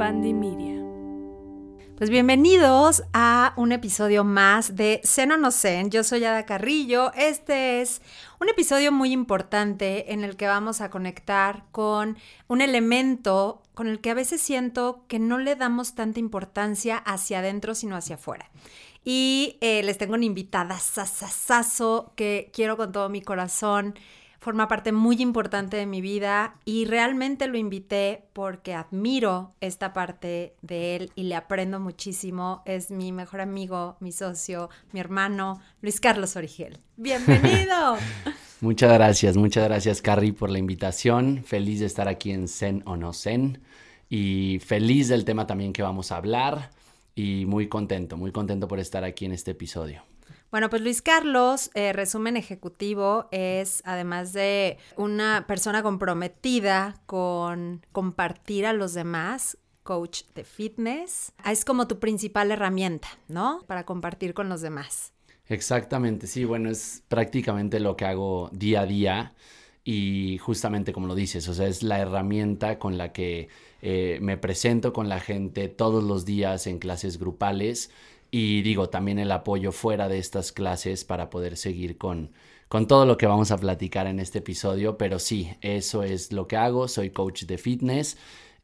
Media. Pues bienvenidos a un episodio más de Zen o no Zen. Yo soy Ada Carrillo. Este es un episodio muy importante en el que vamos a conectar con un elemento con el que a veces siento que no le damos tanta importancia hacia adentro sino hacia afuera. Y eh, les tengo una invitada sasasazo que quiero con todo mi corazón forma parte muy importante de mi vida y realmente lo invité porque admiro esta parte de él y le aprendo muchísimo. Es mi mejor amigo, mi socio, mi hermano, Luis Carlos Origel. Bienvenido. muchas gracias, muchas gracias Carrie por la invitación. Feliz de estar aquí en Zen o no Zen y feliz del tema también que vamos a hablar y muy contento, muy contento por estar aquí en este episodio. Bueno, pues Luis Carlos, eh, resumen ejecutivo, es además de una persona comprometida con compartir a los demás, coach de fitness, es como tu principal herramienta, ¿no? Para compartir con los demás. Exactamente, sí, bueno, es prácticamente lo que hago día a día y justamente como lo dices, o sea, es la herramienta con la que eh, me presento con la gente todos los días en clases grupales y digo, también el apoyo fuera de estas clases para poder seguir con, con todo lo que vamos a platicar en este episodio, pero sí, eso es lo que hago, soy coach de fitness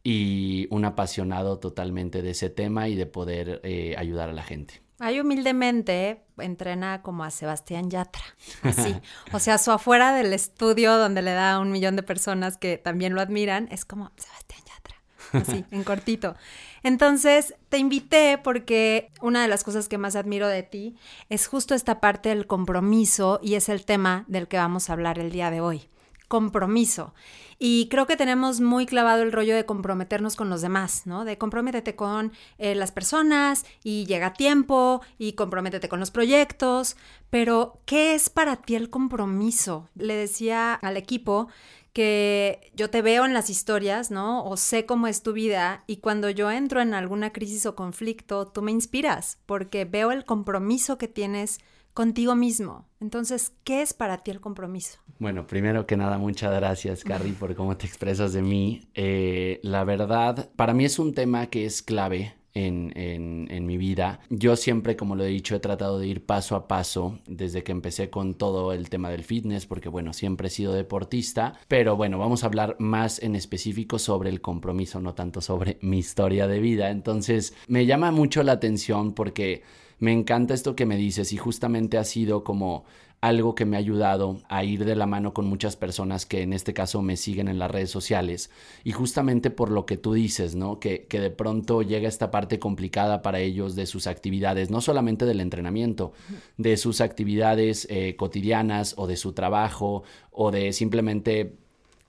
y un apasionado totalmente de ese tema y de poder eh, ayudar a la gente. Ay, humildemente entrena como a Sebastián Yatra, así. o sea, su afuera del estudio donde le da un millón de personas que también lo admiran, es como Sebastián así, en cortito. Entonces, te invité porque una de las cosas que más admiro de ti es justo esta parte del compromiso y es el tema del que vamos a hablar el día de hoy. Compromiso. Y creo que tenemos muy clavado el rollo de comprometernos con los demás, ¿no? De comprométete con eh, las personas y llega a tiempo y comprométete con los proyectos. Pero, ¿qué es para ti el compromiso? Le decía al equipo que yo te veo en las historias, ¿no? O sé cómo es tu vida y cuando yo entro en alguna crisis o conflicto, tú me inspiras porque veo el compromiso que tienes contigo mismo. Entonces, ¿qué es para ti el compromiso? Bueno, primero que nada, muchas gracias, Carrie, por cómo te expresas de mí. Eh, la verdad, para mí es un tema que es clave en, mi vida. Yo siempre, como lo he dicho, he tratado de ir paso a paso desde que empecé con todo el tema del fitness, porque bueno, siempre he sido deportista, pero bueno, vamos a hablar más en específico sobre el compromiso, no tanto sobre mi historia de vida. Entonces, me llama mucho la atención porque me encanta esto que me dices y justamente ha sido como algo que me ha ayudado a ir de la mano con muchas personas que en este caso me siguen en las redes sociales y justamente por lo que tú dices, ¿no? Que, que de pronto llega esta parte complicada para ellos de sus actividades, no solamente del entrenamiento, de sus actividades eh, cotidianas o de su trabajo o de simplemente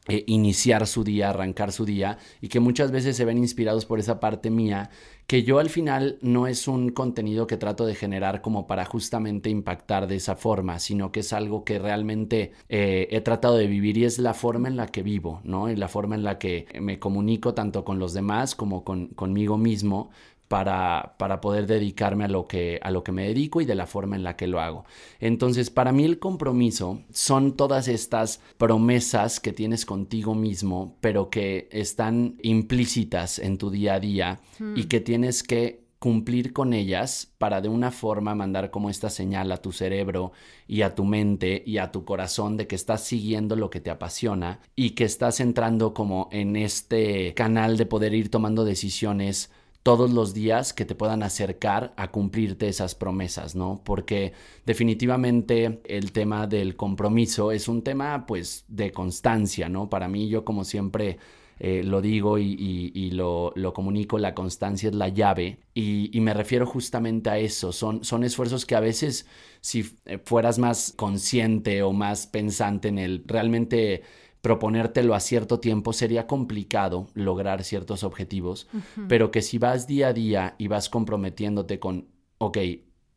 eh, iniciar su día, arrancar su día y que muchas veces se ven inspirados por esa parte mía que yo al final no es un contenido que trato de generar como para justamente impactar de esa forma, sino que es algo que realmente eh, he tratado de vivir y es la forma en la que vivo, ¿no? Y la forma en la que me comunico tanto con los demás como con, conmigo mismo para, para, poder dedicarme a lo, que, a lo que me dedico y de la forma en la que lo hago. Entonces, para mí el compromiso son todas estas promesas que tienes contigo mismo, pero que están implícitas en tu día a día y hmm. que tienes que cumplir con ellas para de una forma mandar como esta señal a tu cerebro y a tu mente y a tu corazón de que estás siguiendo lo que te apasiona y que estás entrando como en este canal de poder ir tomando decisiones todos los días que te puedan acercar a cumplirte esas promesas, ¿no? Porque definitivamente el tema del compromiso es un tema pues de constancia, ¿no? Para mí yo como siempre eh, lo digo y, lo, comunico, la constancia es la llave y, y, me refiero justamente a eso, son, son esfuerzos que a veces si fueras más consciente o más pensante en el realmente proponértelo a cierto tiempo sería complicado lograr ciertos objetivos, pero que si vas día a día y vas comprometiéndote con, ok,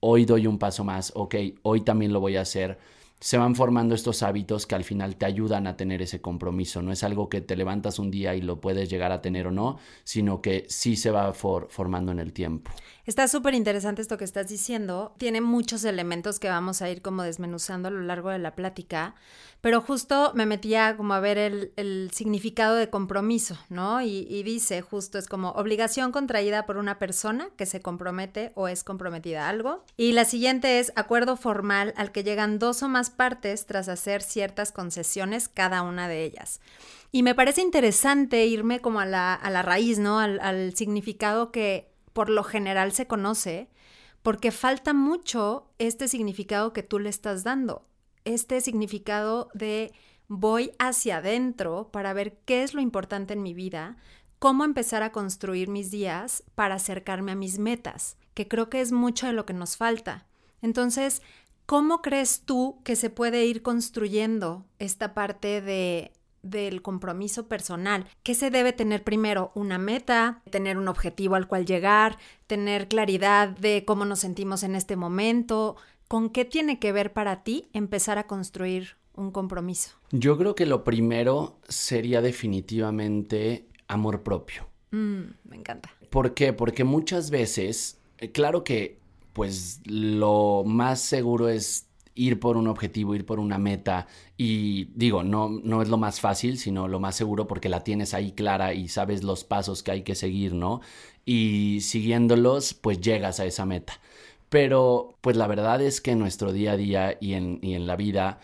hoy doy un paso más, ok, hoy también lo voy a hacer, se van formando estos hábitos que al final te ayudan a tener ese compromiso. No es algo que te levantas un día y lo puedes llegar a tener o no, sino que sí se va formando en el tiempo. Está súper interesante esto que estás diciendo. Tiene muchos elementos que vamos a ir como desmenuzando a lo largo de la plática, pero justo me metía como a ver el, significado de compromiso, ¿no? Y, dice justo es como obligación contraída por una persona que se compromete o es comprometida a algo. Y la siguiente es acuerdo formal al que llegan dos o más partes tras hacer ciertas concesiones cada una de ellas. Y me parece interesante irme como a la, la raíz, ¿no? Al significado que por lo general se conoce, porque falta mucho este significado que tú le estás dando, este significado de voy hacia adentro para ver qué es lo importante en mi vida, cómo empezar a construir mis días para acercarme a mis metas, que creo que es mucho de lo que nos falta. Entonces, ¿cómo crees tú que se puede ir construyendo esta parte de del compromiso personal. ¿Qué se debe tener primero? Una meta, tener un objetivo al cual llegar, tener claridad de cómo nos sentimos en este momento. ¿Con qué tiene que ver para ti empezar a construir un compromiso? Yo creo que lo primero sería definitivamente amor propio. Mm, me encanta. ¿Por qué? Porque muchas veces, eh, claro que pues lo más seguro es ir por un objetivo, ir por una meta y digo, no, no es lo más fácil, sino lo más seguro porque la tienes ahí clara y sabes los pasos que hay que seguir, ¿no? Y siguiéndolos, pues llegas a esa meta. Pero pues la verdad es que en nuestro día a día y en, y en la vida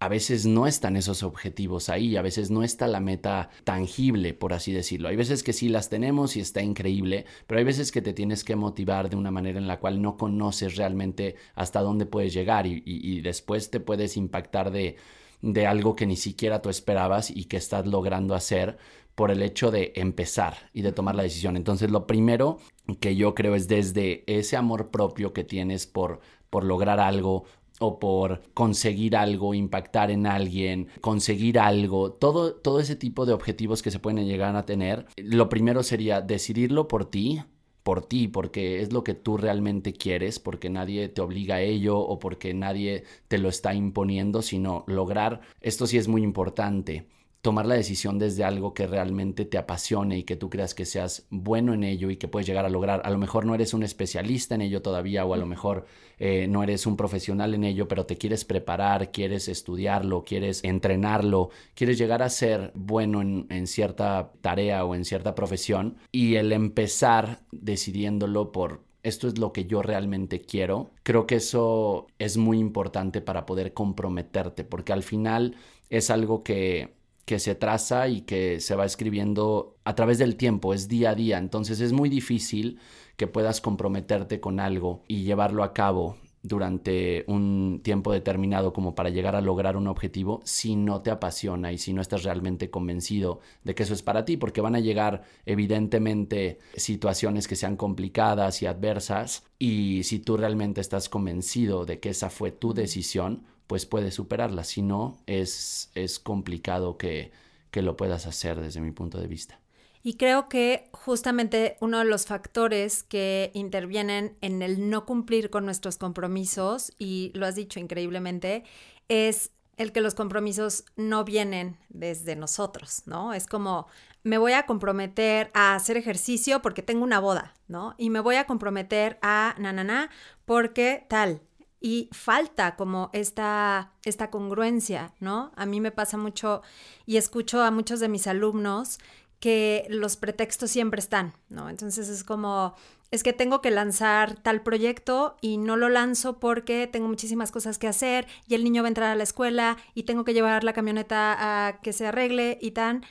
a veces no están esos objetivos ahí, a veces no está la meta tangible, por así decirlo. Hay veces que sí las tenemos y está increíble, pero hay veces que te tienes que motivar de una manera en la cual no conoces realmente hasta dónde puedes llegar y, después te puedes impactar de, de algo que ni siquiera tú esperabas y que estás logrando hacer por el hecho de empezar y de tomar la decisión. Entonces, lo primero que yo creo es desde ese amor propio que tienes por, por lograr algo, o por conseguir algo, impactar en alguien, conseguir algo, todo, todo ese tipo de objetivos que se pueden llegar a tener, lo primero sería decidirlo por ti, por ti, porque es lo que tú realmente quieres, porque nadie te obliga a ello o porque nadie te lo está imponiendo, sino lograr, esto sí es muy importante, tomar la decisión desde algo que realmente te apasione y que tú creas que seas bueno en ello y que puedes llegar a lograr. A lo mejor no eres un especialista en ello todavía o a lo mejor eh, no eres un profesional en ello, pero te quieres preparar, quieres estudiarlo, quieres entrenarlo, quieres llegar a ser bueno en, en cierta tarea o en cierta profesión. Y el empezar decidiéndolo por esto es lo que yo realmente quiero, creo que eso es muy importante para poder comprometerte, porque al final es algo que que se traza y que se va escribiendo a través del tiempo, es día a día. Entonces es muy difícil que puedas comprometerte con algo y llevarlo a cabo durante un tiempo determinado como para llegar a lograr un objetivo si no te apasiona y si no estás realmente convencido de que eso es para ti, porque van a llegar evidentemente situaciones que sean complicadas y adversas y si tú realmente estás convencido de que esa fue tu decisión, pues puedes superarla. Si no, es, es complicado que, que lo puedas hacer desde mi punto de vista. Y creo que justamente uno de los factores que intervienen en el no cumplir con nuestros compromisos, y lo has dicho increíblemente, es el que los compromisos no vienen desde nosotros, ¿no? Es como, me voy a comprometer a hacer ejercicio porque tengo una boda, ¿no? Y me voy a comprometer a na, porque tal, y falta como esta, esta congruencia, ¿no? A mí me pasa mucho y escucho a muchos de mis alumnos que los pretextos siempre están, ¿no? Entonces es como, es que tengo que lanzar tal proyecto y no lo lanzo porque tengo muchísimas cosas que hacer y el niño va a entrar a la escuela y tengo que llevar la camioneta a que se arregle y tan.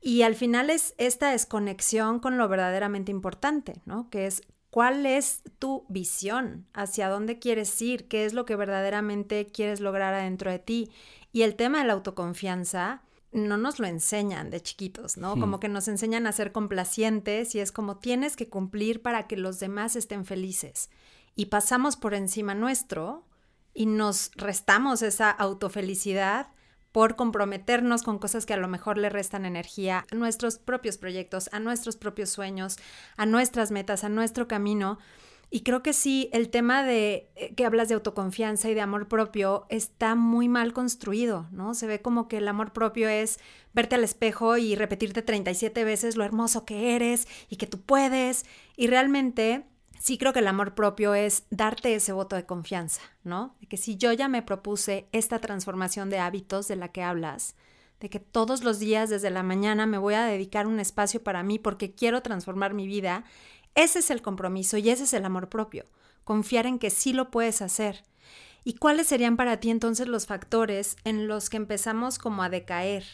Y al final es esta desconexión con lo verdaderamente importante, ¿no? Que es ¿Cuál es tu visión? ¿Hacia dónde quieres ir? ¿Qué es lo que verdaderamente quieres lograr adentro de ti? Y el tema de la autoconfianza no nos lo enseñan de chiquitos, ¿no? Hmm. Como que nos enseñan a ser complacientes y es como tienes que cumplir para que los demás estén felices. Y pasamos por encima nuestro y nos restamos esa autofelicidad por comprometernos con cosas que a lo mejor le restan energía a nuestros propios proyectos, a nuestros propios sueños, a nuestras metas, a nuestro camino. Y creo que sí, el tema de eh, que hablas de autoconfianza y de amor propio está muy mal construido, ¿no? Se ve como que el amor propio es verte al espejo y repetirte 37 veces lo hermoso que eres y que tú puedes. Y realmente sí creo que el amor propio es darte ese voto de confianza, ¿no? De que si yo ya me propuse esta transformación de hábitos de la que hablas, de que todos los días desde la mañana me voy a dedicar un espacio para mí porque quiero transformar mi vida, ese es el compromiso y ese es el amor propio, confiar en que sí lo puedes hacer. ¿Y cuáles serían para ti entonces los factores en los que empezamos como a decaer?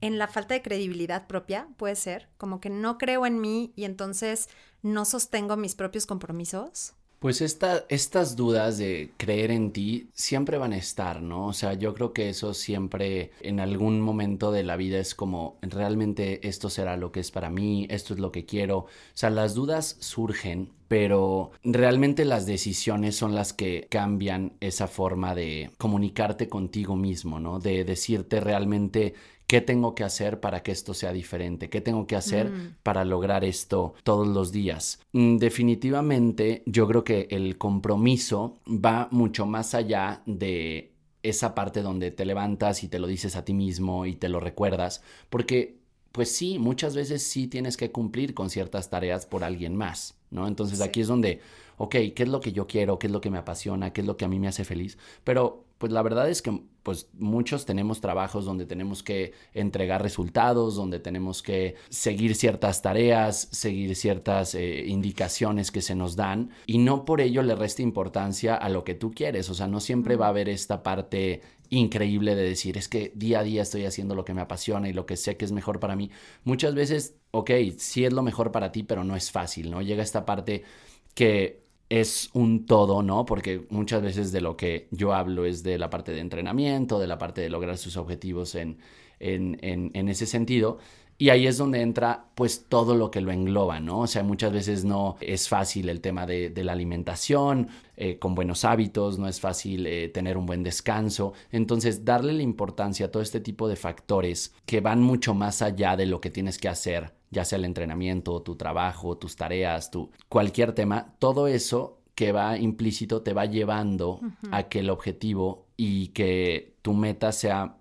En la falta de credibilidad propia, puede ser, como que no creo en mí y entonces no sostengo mis propios compromisos. Pues estas dudas de creer en ti siempre van a estar, ¿no? O sea, yo creo que eso siempre en algún momento de la vida es como, realmente esto será lo que es para mí, esto es lo que quiero. O sea, las dudas surgen, pero realmente las decisiones son las que cambian esa forma de comunicarte contigo mismo, ¿no? De decirte realmente ¿Qué tengo que hacer para que esto sea diferente? ¿Qué tengo que hacer mm. para lograr esto todos los días? Mm, definitivamente yo creo que el compromiso va mucho más allá de esa parte donde te levantas y te lo dices a ti mismo y te lo recuerdas, porque pues sí, muchas veces sí tienes que cumplir con ciertas tareas por alguien más, ¿no? Entonces aquí es donde, ok, ¿qué es lo que yo quiero? ¿Qué es lo que me apasiona? ¿Qué es lo que a mí me hace feliz? Pero pues la verdad es que pues muchos tenemos trabajos donde tenemos que entregar resultados, donde tenemos que seguir ciertas tareas, seguir ciertas eh, indicaciones que se nos dan y no por ello le resta importancia a lo que tú quieres, o sea, no siempre va a haber esta parte increíble de decir, es que día a día estoy haciendo lo que me apasiona y lo que sé que es mejor para mí. Muchas veces, ok, sí es lo mejor para ti, pero no es fácil, ¿no? Llega esta parte que es un todo, ¿no? Porque muchas veces de lo que yo hablo es de la parte de entrenamiento, de la parte de lograr sus objetivos en, en, en, ese sentido. Y ahí es donde entra pues todo lo que lo engloba, ¿no? O sea, muchas veces no es fácil el tema de, la alimentación, eh, con buenos hábitos, no es fácil eh, tener un buen descanso. Entonces, darle la importancia a todo este tipo de factores que van mucho más allá de lo que tienes que hacer ya sea el entrenamiento, tu trabajo, tus tareas, tu cualquier tema, todo eso que va implícito te va llevando a que el objetivo y que tu meta sea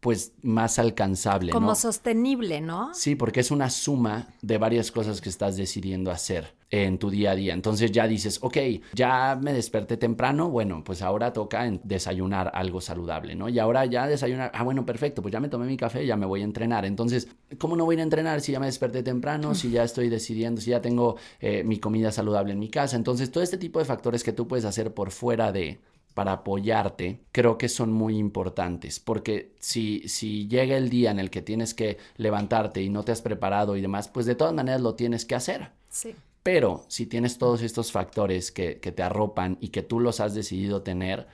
pues más alcanzable. Como sostenible, ¿no? Sí, porque es una suma de varias cosas que estás decidiendo hacer en tu día a día. Entonces ya dices, ok, ya me desperté temprano, bueno, pues ahora toca desayunar algo saludable, ¿no? Y ahora ya desayunar, ah, bueno, perfecto, pues ya me tomé mi café, ya me voy a entrenar. Entonces, ¿cómo no voy a entrenar si ya me desperté temprano, si ya estoy decidiendo, si ya tengo eh, mi comida saludable en mi casa? Entonces, todo este tipo de factores que tú puedes hacer por fuera de para apoyarte, creo que son muy importantes, porque si, si llega el día en el que tienes que levantarte y no te has preparado y demás, pues de todas maneras lo tienes que hacer. Sí. Pero si tienes todos estos factores que, que te arropan y que tú los has decidido tener,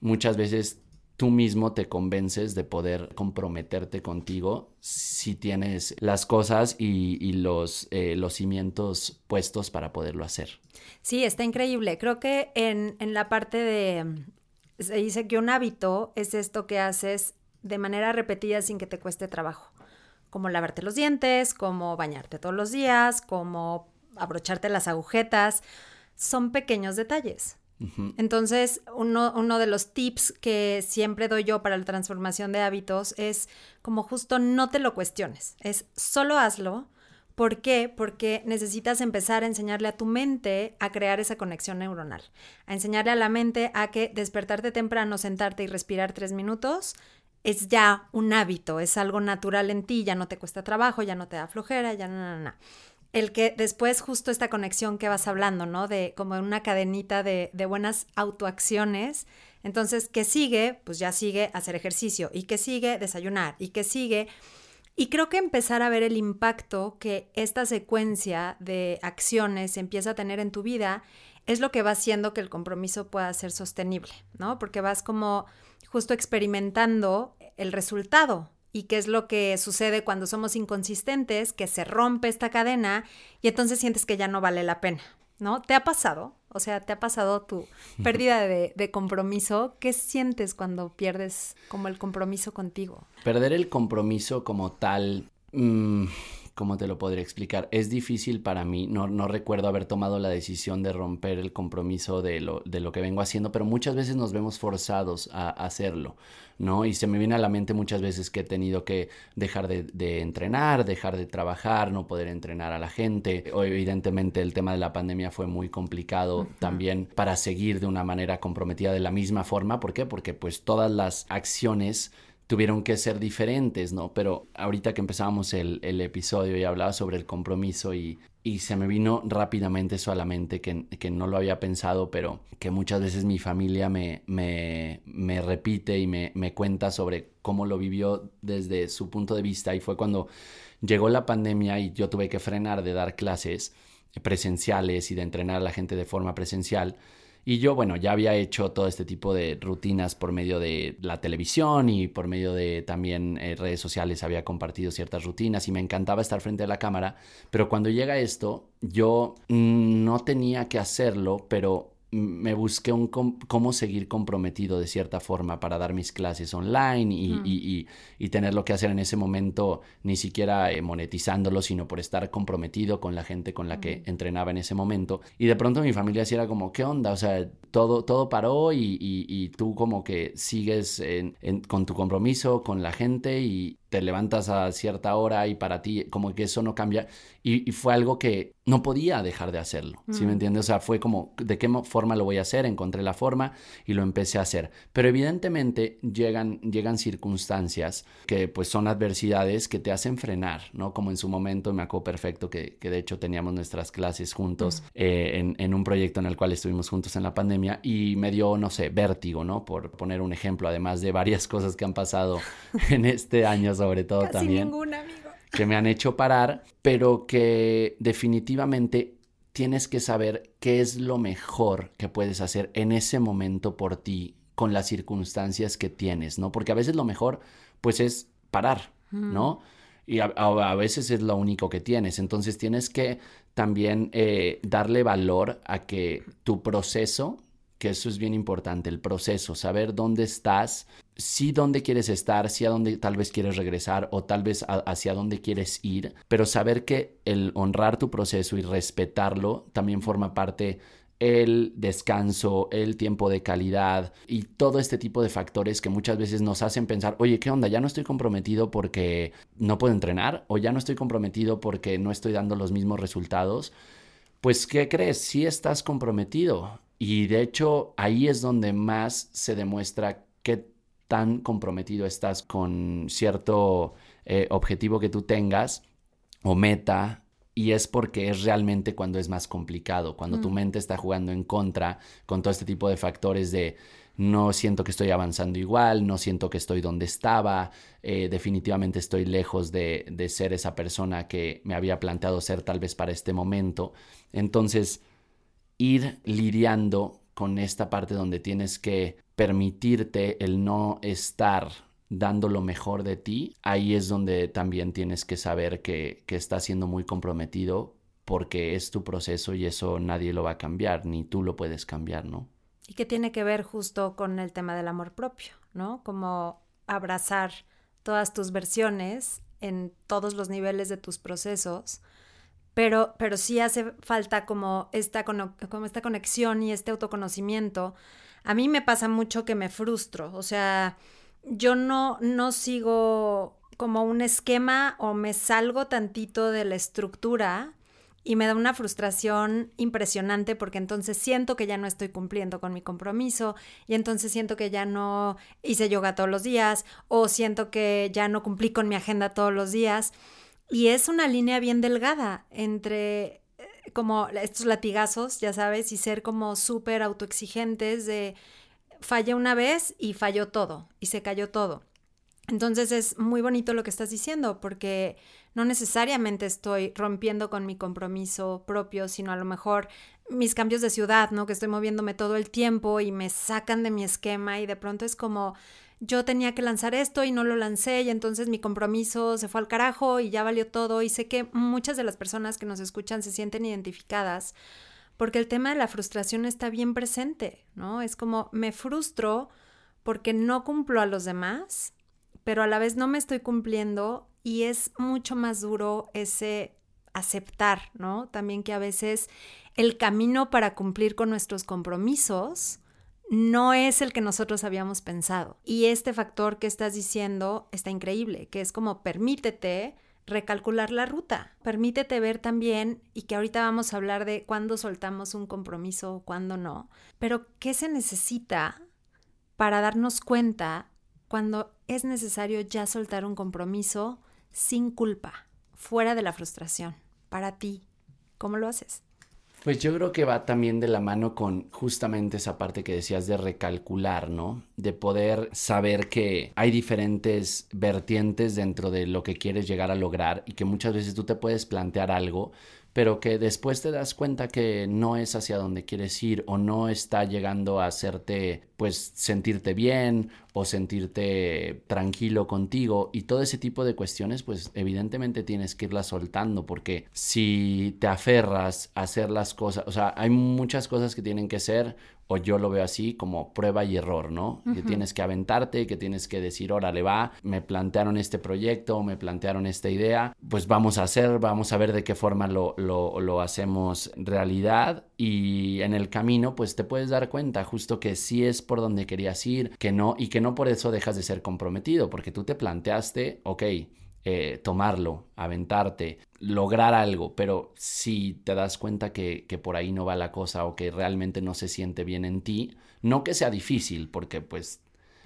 muchas veces tú mismo te convences de poder comprometerte contigo si tienes las cosas y, los, eh, los cimientos puestos para poderlo hacer. Sí, está increíble. Creo que en, en la parte de... Se dice que un hábito es esto que haces de manera repetida sin que te cueste trabajo. Como lavarte los dientes, como bañarte todos los días, como abrocharte las agujetas. Son pequeños detalles entonces, uno, uno, de los tips que siempre doy yo para la transformación de hábitos es como justo no te lo cuestiones, es solo hazlo. ¿Por qué? Porque necesitas empezar a enseñarle a tu mente a crear esa conexión neuronal, a enseñarle a la mente a que despertarte temprano, sentarte y respirar tres minutos es ya un hábito, es algo natural en ti, ya no te cuesta trabajo, ya no te da flojera, ya no, no, no el que después justo esta conexión que vas hablando, ¿no? De como una cadenita de, buenas autoacciones. Entonces, ¿qué sigue? Pues ya sigue hacer ejercicio. ¿Y qué sigue? Desayunar. ¿Y qué sigue? Y creo que empezar a ver el impacto que esta secuencia de acciones empieza a tener en tu vida es lo que va haciendo que el compromiso pueda ser sostenible, ¿no? Porque vas como justo experimentando el resultado y qué es lo que sucede cuando somos inconsistentes, que se rompe esta cadena y entonces sientes que ya no vale la pena, ¿no? ¿Te ha pasado? O sea, ¿te ha pasado tu pérdida de, compromiso? ¿Qué sientes cuando pierdes como el compromiso contigo? Perder el compromiso como tal, mm, ¿cómo te lo podría explicar? Es difícil para mí, no, no recuerdo haber tomado la decisión de romper el compromiso de lo, de lo que vengo haciendo, pero muchas veces nos vemos forzados a, hacerlo, ¿no? Y se me viene a la mente muchas veces que he tenido que dejar de, de, entrenar, dejar de trabajar, no poder entrenar a la gente. O evidentemente el tema de la pandemia fue muy complicado también para seguir de una manera comprometida de la misma forma. ¿Por qué? Porque pues todas las acciones tuvieron que ser diferentes, ¿no? Pero ahorita que empezábamos el, episodio y hablaba sobre el compromiso y, y, se me vino rápidamente eso a la mente que, que, no lo había pensado, pero que muchas veces mi familia me, me, me repite y me, me cuenta sobre cómo lo vivió desde su punto de vista y fue cuando llegó la pandemia y yo tuve que frenar de dar clases presenciales y de entrenar a la gente de forma presencial y yo, bueno, ya había hecho todo este tipo de rutinas por medio de la televisión y por medio de también eh, redes sociales había compartido ciertas rutinas y me encantaba estar frente a la cámara, pero cuando llega esto, yo mm, no tenía que hacerlo, pero me busqué un cómo seguir comprometido de cierta forma para dar mis clases online y, y, y, tener lo que hacer en ese momento, ni siquiera eh, monetizándolo, sino por estar comprometido con la gente con la que entrenaba en ese momento. Y de pronto mi familia sí era como, ¿qué onda? O sea, todo, todo paró y, tú como que sigues con tu compromiso con la gente y, te levantas a cierta hora y para ti como que eso no cambia. Y, fue algo que no podía dejar de hacerlo, ¿sí me mm. entiendes? O sea, fue como, ¿de qué forma lo voy a hacer? Encontré la forma y lo empecé a hacer. Pero evidentemente llegan, llegan circunstancias que pues son adversidades que te hacen frenar, ¿no? Como en su momento me acuerdo perfecto que, que de hecho teníamos nuestras clases juntos mm. eh, en, en un proyecto en el cual estuvimos juntos en la pandemia y me dio, no sé, vértigo, ¿no? Por poner un ejemplo, además de varias cosas que han pasado en este año sobre todo Casi también. Ninguna, amigo. Que me han hecho parar, pero que definitivamente tienes que saber qué es lo mejor que puedes hacer en ese momento por ti, con las circunstancias que tienes, ¿no? Porque a veces lo mejor, pues, es parar, ¿no? Y a, a, veces es lo único que tienes. Entonces tienes que también eh, darle valor a que tu proceso que eso es bien importante, el proceso, saber dónde estás, sí dónde quieres estar, sí a dónde tal vez quieres regresar o tal vez hacia dónde quieres ir, pero saber que el honrar tu proceso y respetarlo también forma parte el descanso, el tiempo de calidad y todo este tipo de factores que muchas veces nos hacen pensar, oye, ¿qué onda? Ya no estoy comprometido porque no puedo entrenar o ya no estoy comprometido porque no estoy dando los mismos resultados. Pues, ¿qué crees? Sí estás comprometido y de hecho ahí es donde más se demuestra qué tan comprometido estás con cierto eh, objetivo que tú tengas o meta. Y es porque es realmente cuando es más complicado, cuando tu mm. mente está jugando en contra con todo este tipo de factores de no siento que estoy avanzando igual, no siento que estoy donde estaba, eh, definitivamente estoy lejos de, de ser esa persona que me había planteado ser tal vez para este momento. Entonces, ir lidiando con esta parte donde tienes que permitirte el no estar dando lo mejor de ti, ahí es donde también tienes que saber que, que estás siendo muy comprometido porque es tu proceso y eso nadie lo va a cambiar, ni tú lo puedes cambiar, ¿no? Y que tiene que ver justo con el tema del amor propio, ¿no? Como abrazar todas tus versiones en todos los niveles de tus procesos pero, pero sí hace falta como esta, como esta conexión y este autoconocimiento. A mí me pasa mucho que me frustro, o sea, yo no, no sigo como un esquema o me salgo tantito de la estructura y me da una frustración impresionante porque entonces siento que ya no estoy cumpliendo con mi compromiso y entonces siento que ya no hice yoga todos los días o siento que ya no cumplí con mi agenda todos los días. Y es una línea bien delgada entre eh, como estos latigazos, ya sabes, y ser como súper autoexigentes de fallé una vez y falló todo y se cayó todo. Entonces es muy bonito lo que estás diciendo porque no necesariamente estoy rompiendo con mi compromiso propio, sino a lo mejor mis cambios de ciudad, ¿no? Que estoy moviéndome todo el tiempo y me sacan de mi esquema y de pronto es como yo tenía que lanzar esto y no lo lancé y entonces mi compromiso se fue al carajo y ya valió todo y sé que muchas de las personas que nos escuchan se sienten identificadas porque el tema de la frustración está bien presente, ¿no? Es como me frustro porque no cumplo a los demás, pero a la vez no me estoy cumpliendo y es mucho más duro ese aceptar, ¿no? También que a veces el camino para cumplir con nuestros compromisos no es el que nosotros habíamos pensado. Y este factor que estás diciendo está increíble, que es como permítete recalcular la ruta, permítete ver también, y que ahorita vamos a hablar de cuándo soltamos un compromiso cuándo no, pero qué se necesita para darnos cuenta cuando es necesario ya soltar un compromiso sin culpa, fuera de la frustración, para ti. ¿Cómo lo haces? Pues yo creo que va también de la mano con justamente esa parte que decías de recalcular, ¿no? De poder saber que hay diferentes vertientes dentro de lo que quieres llegar a lograr y que muchas veces tú te puedes plantear algo, pero que después te das cuenta que no es hacia donde quieres ir o no está llegando a hacerte pues sentirte bien o sentirte tranquilo contigo y todo ese tipo de cuestiones pues evidentemente tienes que irlas soltando porque si te aferras a hacer las cosas, o sea, hay muchas cosas que tienen que ser o yo lo veo así como prueba y error, ¿no? Que tienes que aventarte, que tienes que decir, órale va, me plantearon este proyecto, me plantearon esta idea, pues vamos a hacer, vamos a ver de qué forma lo, lo, lo hacemos realidad y en el camino pues te puedes dar cuenta justo que sí es por donde querías ir, que no, y que no por eso dejas de ser comprometido, porque tú te planteaste, ok, eh, tomarlo, aventarte, lograr algo, pero si te das cuenta que, que, por ahí no va la cosa o que realmente no se siente bien en ti, no que sea difícil, porque pues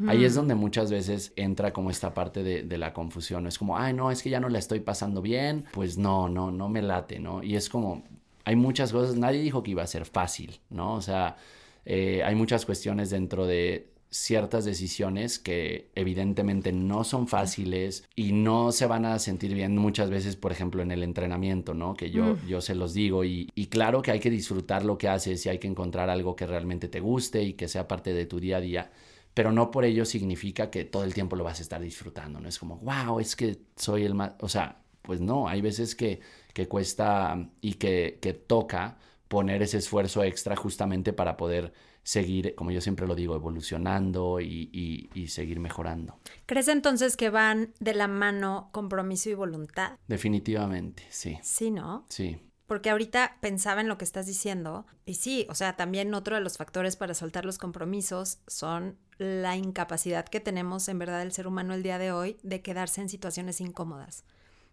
ahí es mm. donde muchas veces entra como esta parte de, de, la confusión, es como, ay no, es que ya no la estoy pasando bien, pues no, no, no me late, ¿no? Y es como, hay muchas cosas, nadie dijo que iba a ser fácil, ¿no? O sea, eh, hay muchas cuestiones dentro de ciertas decisiones que evidentemente no son fáciles y no se van a sentir bien muchas veces, por ejemplo, en el entrenamiento, ¿no? Que yo, mm. yo se los digo y, y, claro que hay que disfrutar lo que haces y hay que encontrar algo que realmente te guste y que sea parte de tu día a día, pero no por ello significa que todo el tiempo lo vas a estar disfrutando, ¿no? Es como, wow, es que soy el más, o sea, pues no, hay veces que, que cuesta y que, que toca poner ese esfuerzo extra justamente para poder seguir, como yo siempre lo digo, evolucionando y, seguir mejorando. ¿Crees entonces que van de la mano compromiso y voluntad? Definitivamente, sí. Sí, ¿no? Sí. Porque ahorita pensaba en lo que estás diciendo y sí, o sea, también otro de los factores para soltar los compromisos son la incapacidad que tenemos en verdad el ser humano el día de hoy de quedarse en situaciones incómodas.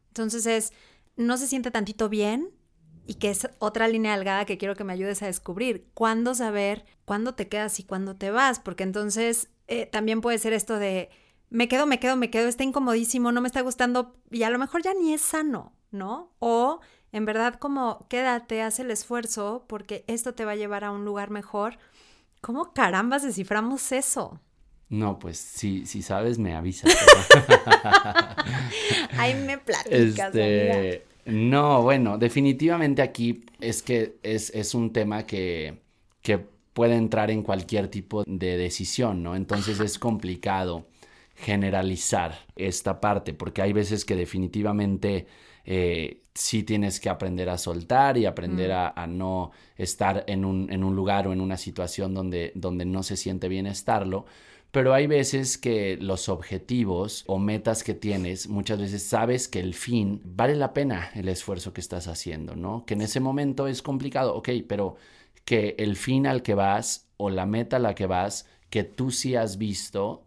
Entonces es, no se siente tantito bien, y que es otra línea delgada que quiero que me ayudes a descubrir. ¿Cuándo saber cuándo te quedas y cuándo te vas? Porque entonces eh, también puede ser esto de me quedo, me quedo, me quedo, está incomodísimo, no me está gustando y a lo mejor ya ni es sano, ¿no? O en verdad como quédate, haz el esfuerzo porque esto te va a llevar a un lugar mejor. ¿Cómo carambas desciframos eso? No, pues si, si sabes, me avisas. Ahí me platicas. Este, no, bueno, definitivamente aquí es que es, un tema que, puede entrar en cualquier tipo de decisión, ¿no? Entonces es complicado generalizar esta parte, porque hay veces que definitivamente eh, sí tienes que aprender a soltar y aprender mm. a, no estar en un, en un, lugar o en una situación donde, donde no se siente bien estarlo, pero hay veces que los objetivos o metas que tienes, muchas veces sabes que el fin vale la pena el esfuerzo que estás haciendo, ¿no? Que en ese momento es complicado, ok, pero que el fin al que vas o la meta a la que vas, que tú sí has visto,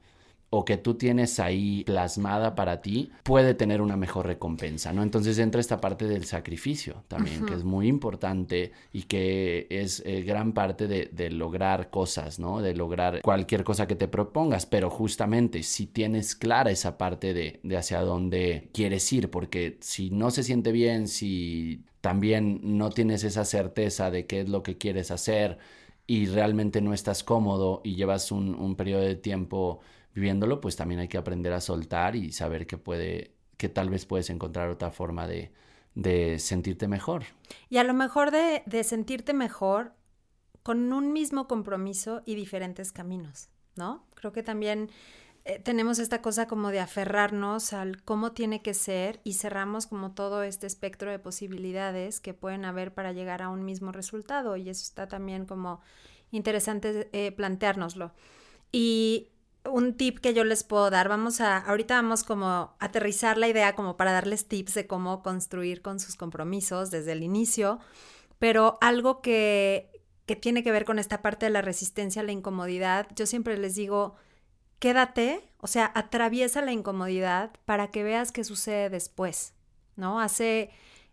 o que tú tienes ahí plasmada para ti puede tener una mejor recompensa, ¿no? Entonces entra esta parte del sacrificio también, que es muy importante y que es eh, gran parte de, lograr cosas, ¿no? De lograr cualquier cosa que te propongas, pero justamente si tienes clara esa parte de, de hacia dónde quieres ir, porque si no se siente bien, si también no tienes esa certeza de qué es lo que quieres hacer y realmente no estás cómodo y llevas un, un periodo de tiempo viviéndolo, pues también hay que aprender a soltar y saber que puede, que tal vez puedes encontrar otra forma de, de sentirte mejor. Y a lo mejor de, de, sentirte mejor con un mismo compromiso y diferentes caminos, ¿no? Creo que también eh, tenemos esta cosa como de aferrarnos al cómo tiene que ser y cerramos como todo este espectro de posibilidades que pueden haber para llegar a un mismo resultado y eso está también como interesante eh, planteárnoslo. Y un tip que yo les puedo dar. Vamos a, ahorita vamos como a aterrizar la idea como para darles tips de cómo construir con sus compromisos desde el inicio, pero algo que, que tiene que ver con esta parte de la resistencia a la incomodidad, yo siempre les digo, quédate, o sea, atraviesa la incomodidad para que veas qué sucede después, ¿no? Hace,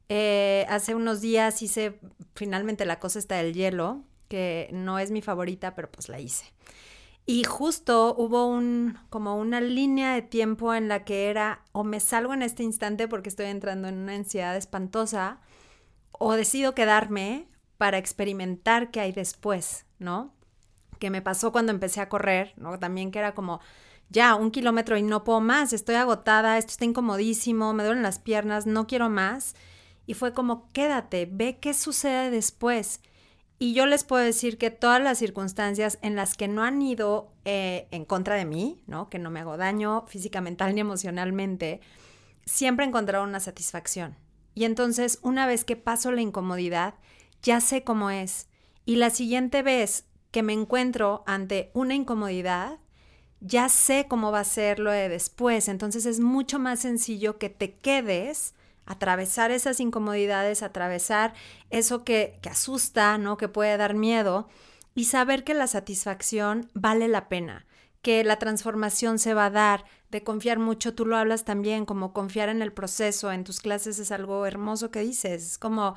eh, hace unos días hice finalmente la cosa está del hielo, que no es mi favorita, pero pues la hice. Y justo hubo un, como una línea de tiempo en la que era o me salgo en este instante porque estoy entrando en una ansiedad espantosa o decido quedarme para experimentar qué hay después, ¿no? Que me pasó cuando empecé a correr, ¿no? También que era como, ya, un kilómetro y no puedo más, estoy agotada, esto está incomodísimo, me duelen las piernas, no quiero más. Y fue como, quédate, ve qué sucede después. Y yo les puedo decir que todas las circunstancias en las que no han ido eh, en contra de mí, ¿no? Que no me hago daño física, mental ni emocionalmente, siempre he encontrado una satisfacción. Y entonces, una vez que paso la incomodidad, ya sé cómo es. Y la siguiente vez que me encuentro ante una incomodidad, ya sé cómo va a ser lo de después. Entonces es mucho más sencillo que te quedes atravesar esas incomodidades, atravesar eso que, que asusta, ¿no? Que puede dar miedo y saber que la satisfacción vale la pena, que la transformación se va a dar, de confiar mucho, tú lo hablas también, como confiar en el proceso, en tus clases es algo hermoso que dices, es como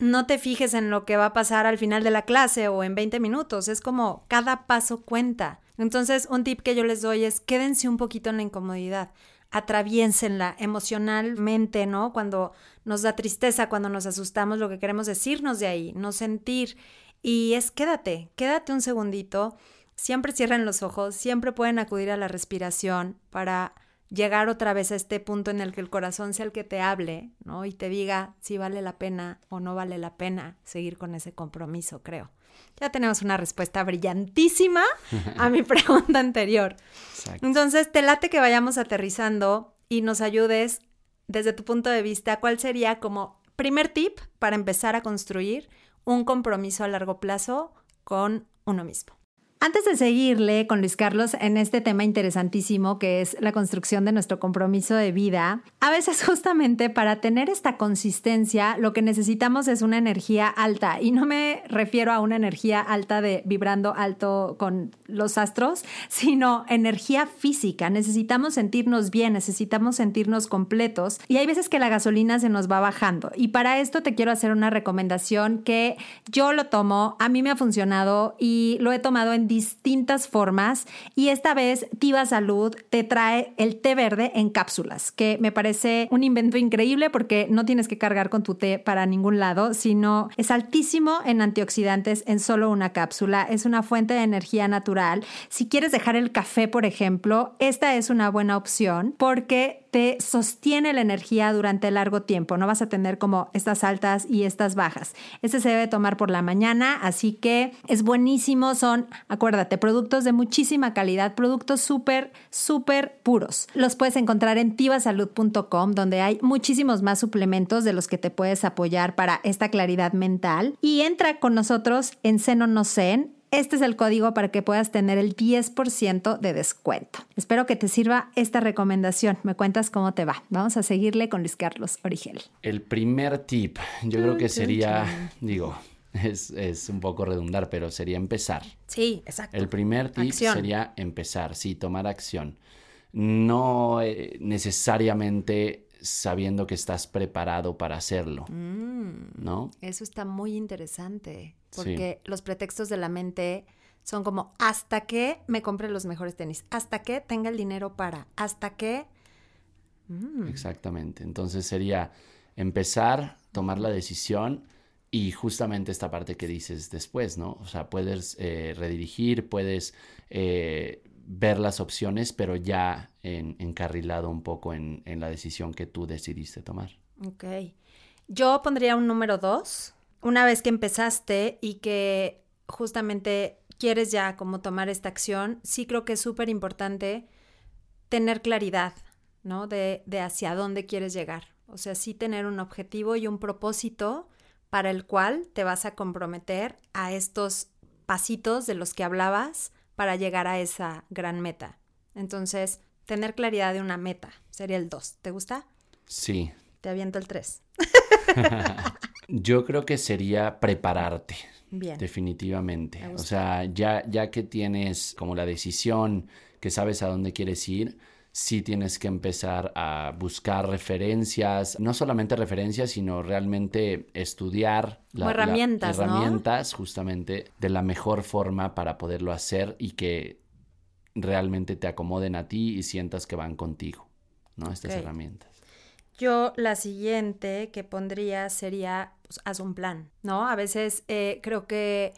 no te fijes en lo que va a pasar al final de la clase o en 20 minutos, es como cada paso cuenta. Entonces, un tip que yo les doy es quédense un poquito en la incomodidad atraviénsenla emocionalmente, ¿no? Cuando nos da tristeza, cuando nos asustamos, lo que queremos decirnos de ahí, no sentir. Y es quédate, quédate un segundito, siempre cierren los ojos, siempre pueden acudir a la respiración para llegar otra vez a este punto en el que el corazón sea el que te hable, ¿no? Y te diga si vale la pena o no vale la pena seguir con ese compromiso, creo. Ya tenemos una respuesta brillantísima a mi pregunta anterior. Entonces, te late que vayamos aterrizando y nos ayudes desde tu punto de vista, ¿cuál sería como primer tip para empezar a construir un compromiso a largo plazo con uno mismo? Antes de seguirle con Luis Carlos en este tema interesantísimo que es la construcción de nuestro compromiso de vida, a veces justamente para tener esta consistencia lo que necesitamos es una energía alta. Y no me refiero a una energía alta de vibrando alto con los astros, sino energía física. Necesitamos sentirnos bien, necesitamos sentirnos completos. Y hay veces que la gasolina se nos va bajando. Y para esto te quiero hacer una recomendación que yo lo tomo, a mí me ha funcionado y lo he tomado en distintas formas y esta vez Tiva Salud te trae el té verde en cápsulas, que me parece un invento increíble porque no tienes que cargar con tu té para ningún lado, sino es altísimo en antioxidantes en solo una cápsula, es una fuente de energía natural. Si quieres dejar el café, por ejemplo, esta es una buena opción porque te sostiene la energía durante largo tiempo. No vas a tener como estas altas y estas bajas. Este se debe tomar por la mañana, así que es buenísimo. Son, acuérdate, productos de muchísima calidad, productos súper, súper puros. Los puedes encontrar en tivasalud.com, donde hay muchísimos más suplementos de los que te puedes apoyar para esta claridad mental. Y entra con nosotros en Zen este es el código para que puedas tener el 10% de descuento. Espero que te sirva esta recomendación. Me cuentas cómo te va. Vamos a seguirle con Luis Carlos Origel. El primer tip, yo creo que sería, digo, es, un poco redundar, pero sería empezar. Sí, exacto. El primer tip sería empezar, sí, tomar acción. No eh, necesariamente sabiendo que estás preparado para hacerlo, mm, ¿no? Eso está muy interesante, porque los pretextos de la mente son como hasta que me compre los mejores tenis, hasta que tenga el dinero para, hasta que... Mm. Exactamente, entonces sería empezar, tomar la decisión y justamente esta parte que dices después, ¿no? O sea, puedes eh, redirigir, puedes eh, ver las opciones, pero ya en, encarrilado un poco en, la decisión que tú decidiste tomar. Ok. Yo pondría un número dos. Una vez que empezaste y que justamente quieres ya como tomar esta acción, sí creo que es súper importante tener claridad, ¿no? De, de hacia dónde quieres llegar. O sea, sí tener un objetivo y un propósito para el cual te vas a comprometer a estos pasitos de los que hablabas para llegar a esa gran meta. Entonces, tener claridad de una meta sería el 2. ¿Te gusta? Sí. Te aviento el 3. Yo creo que sería prepararte. Bien. Definitivamente. Me O sea, ya, ya que tienes como la decisión, que sabes a dónde quieres ir, sí tienes que empezar a buscar referencias, no solamente referencias, sino realmente estudiar Como herramientas, herramientas justamente de la mejor forma para poderlo hacer y que realmente te acomoden a ti y sientas que van contigo, ¿no? Estas herramientas. Yo la siguiente que pondría sería, pues, haz un plan, ¿no? A veces eh, creo que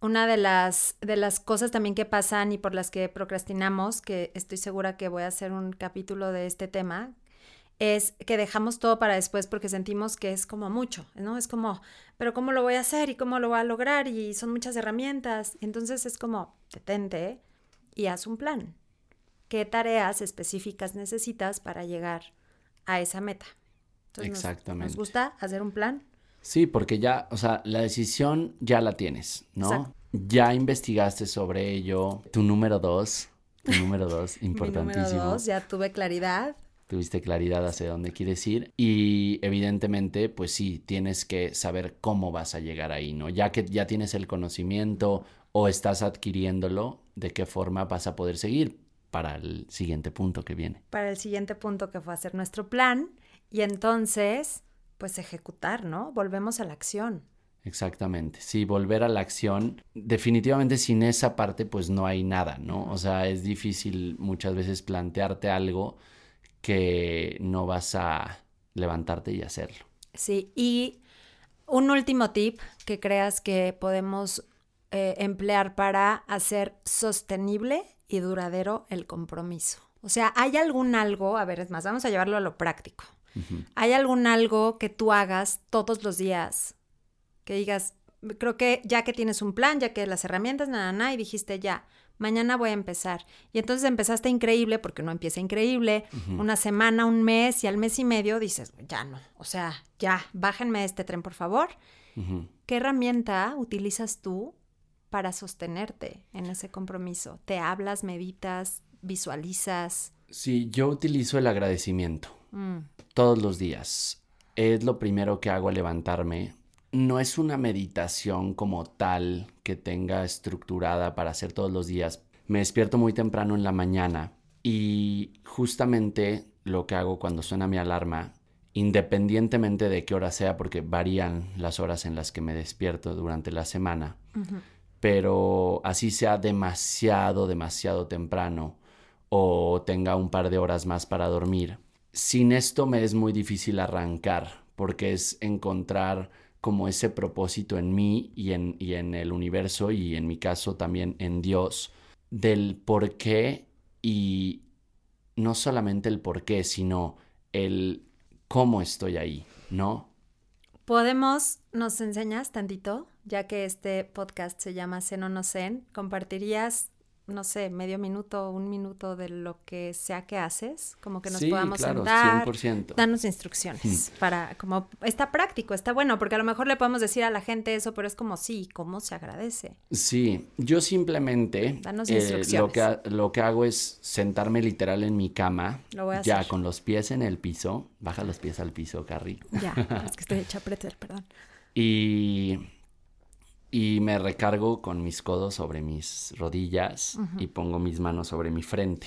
una de las, de las cosas también que pasan y por las que procrastinamos, que estoy segura que voy a hacer un capítulo de este tema, es que dejamos todo para después porque sentimos que es como mucho, ¿no? Es como, pero ¿cómo lo voy a hacer y cómo lo voy a lograr? Y son muchas herramientas. Entonces es como, detente y haz un plan. ¿Qué tareas específicas necesitas para llegar a esa meta? Entonces, Exactamente. ¿Nos gusta hacer un plan? Sí, porque ya, o sea, la decisión ya la tienes, ¿no? Exacto. Ya investigaste sobre ello. Tu número dos, tu número dos, Mi importantísimo. número dos, ya tuve claridad. Tuviste claridad hacia dónde quieres ir y evidentemente, pues sí, tienes que saber cómo vas a llegar ahí, ¿no? Ya que ya tienes el conocimiento o estás adquiriéndolo, de qué forma vas a poder seguir para el siguiente punto que viene. para el siguiente punto que fue hacer nuestro plan y entonces, pues ejecutar, ¿no? Volvemos a la acción. Exactamente, sí, volver a la acción. Definitivamente sin esa parte pues no hay nada, ¿no? O sea, es difícil muchas veces plantearte algo que no vas a levantarte y hacerlo. Sí, y un último tip que creas que podemos eh, emplear para hacer sostenible y duradero el compromiso. O sea, ¿hay algún algo, a ver, es más, vamos a llevarlo a lo práctico. ¿Hay algún algo que tú hagas todos los días? Que digas, creo que ya que tienes un plan, ya que las herramientas, nada, nada, y dijiste ya, mañana voy a empezar. Y entonces empezaste increíble, porque no empieza increíble, una semana, un mes, y al mes y medio dices, ya no, o sea, ya, bájenme de este tren, por favor. ¿Qué herramienta utilizas tú para sostenerte en ese compromiso? ¿Te hablas, meditas, visualizas? Sí, yo utilizo el agradecimiento Mm, todos los días. Es lo primero que hago al levantarme. No es una meditación como tal que tenga estructurada para hacer todos los días. Me despierto muy temprano en la mañana y justamente lo que hago cuando suena mi alarma, independientemente de qué hora sea, porque varían las horas en las que me despierto durante la semana. Pero así sea demasiado, demasiado temprano o tenga un par de horas más para dormir, sin esto me es muy difícil arrancar, porque es encontrar como ese propósito en mí y en, y en el universo y en mi caso también en Dios, del por qué y no solamente el por qué, sino el cómo estoy ahí, ¿no? Podemos, ¿nos enseñas tantito? Ya que este podcast se llama Zen o no Zen, ¿compartirías, no sé, medio minuto, un minuto de lo que sea que haces? Como que nos sí, podamos claro, sentar. 100%. Danos instrucciones para, como, está práctico, está bueno, porque a lo mejor le podemos decir a la gente eso, pero es como, sí, ¿cómo se agradece? Sí, yo simplemente Danos eh, lo, que, lo que hago es sentarme literal en mi cama, Lo voy a ya hacer. con los pies en el piso, baja los pies al piso, Carrie, Ya, es que estoy hecha pretzel, perdón. y, y me recargo con mis codos sobre mis rodillas y pongo mis manos sobre mi frente.